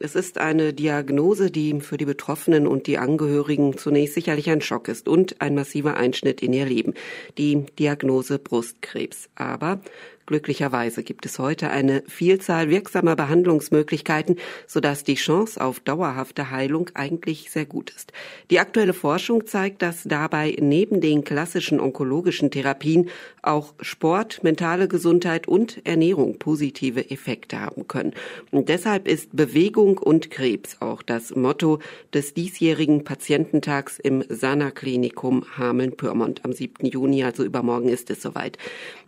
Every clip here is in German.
Es ist eine Diagnose, die für die Betroffenen und die Angehörigen zunächst sicherlich ein Schock ist und ein massiver Einschnitt in ihr Leben. Die Diagnose Brustkrebs. Aber Glücklicherweise gibt es heute eine Vielzahl wirksamer Behandlungsmöglichkeiten, sodass die Chance auf dauerhafte Heilung eigentlich sehr gut ist. Die aktuelle Forschung zeigt, dass dabei neben den klassischen onkologischen Therapien auch Sport, mentale Gesundheit und Ernährung positive Effekte haben können. Und deshalb ist Bewegung und Krebs auch das Motto des diesjährigen Patiententags im Sana Klinikum Hameln-Pyrmont am 7. Juni, also übermorgen ist es soweit.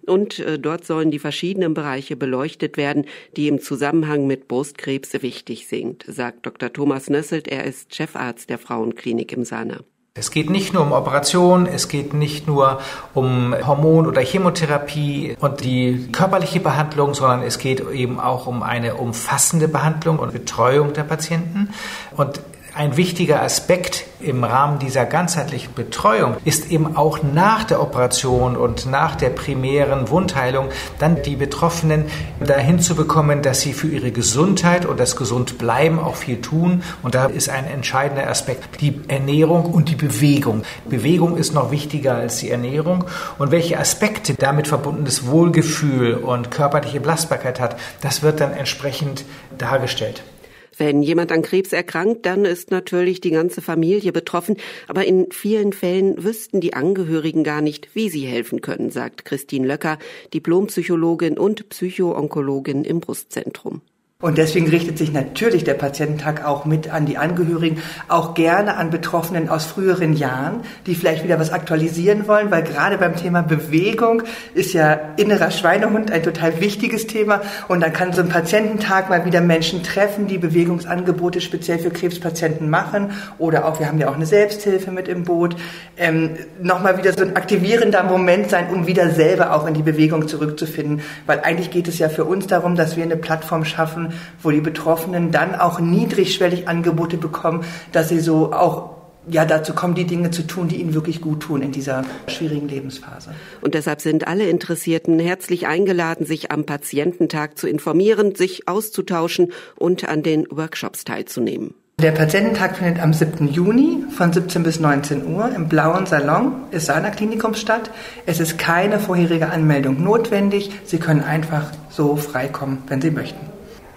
Und äh, dort sollen die verschiedenen Bereiche beleuchtet werden, die im Zusammenhang mit Brustkrebs wichtig sind, sagt Dr. Thomas Nösselt. Er ist Chefarzt der Frauenklinik im Sana. Es geht nicht nur um Operation, es geht nicht nur um Hormon- oder Chemotherapie und die körperliche Behandlung, sondern es geht eben auch um eine umfassende Behandlung und Betreuung der Patienten. Und ein wichtiger Aspekt im Rahmen dieser ganzheitlichen Betreuung ist eben auch nach der Operation und nach der primären Wundheilung dann die Betroffenen dahin zu bekommen, dass sie für ihre Gesundheit und das Gesundbleiben auch viel tun. Und da ist ein entscheidender Aspekt die Ernährung und die Bewegung. Bewegung ist noch wichtiger als die Ernährung. Und welche Aspekte damit verbundenes Wohlgefühl und körperliche Belastbarkeit hat, das wird dann entsprechend dargestellt. Wenn jemand an Krebs erkrankt, dann ist natürlich die ganze Familie betroffen. Aber in vielen Fällen wüssten die Angehörigen gar nicht, wie sie helfen können, sagt Christine Löcker, Diplompsychologin und Psychoonkologin im Brustzentrum. Und deswegen richtet sich natürlich der Patiententag auch mit an die Angehörigen, auch gerne an Betroffenen aus früheren Jahren, die vielleicht wieder was aktualisieren wollen, weil gerade beim Thema Bewegung ist ja innerer Schweinehund ein total wichtiges Thema. Und dann kann so ein Patiententag mal wieder Menschen treffen, die Bewegungsangebote speziell für Krebspatienten machen. Oder auch, wir haben ja auch eine Selbsthilfe mit im Boot. Ähm, Nochmal wieder so ein aktivierender Moment sein, um wieder selber auch in die Bewegung zurückzufinden. Weil eigentlich geht es ja für uns darum, dass wir eine Plattform schaffen, wo die Betroffenen dann auch niedrigschwellig Angebote bekommen, dass sie so auch ja, dazu kommen, die Dinge zu tun, die ihnen wirklich gut tun in dieser schwierigen Lebensphase. Und deshalb sind alle Interessierten herzlich eingeladen, sich am Patiententag zu informieren, sich auszutauschen und an den Workshops teilzunehmen. Der Patiententag findet am 7. Juni von 17 bis 19 Uhr im Blauen Salon des Sana Klinikums statt. Es ist keine vorherige Anmeldung notwendig. Sie können einfach so freikommen, wenn Sie möchten.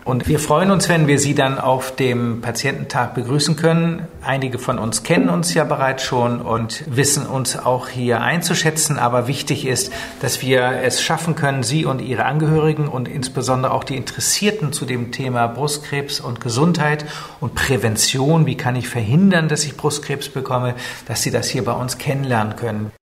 Und wir freuen uns, wenn wir Sie dann auf dem Patiententag begrüßen können. Einige von uns kennen uns ja bereits schon und wissen uns auch hier einzuschätzen. Aber wichtig ist, dass wir es schaffen können, Sie und Ihre Angehörigen und insbesondere auch die Interessierten zu dem Thema Brustkrebs und Gesundheit und Prävention, wie kann ich verhindern, dass ich Brustkrebs bekomme, dass Sie das hier bei uns kennenlernen können.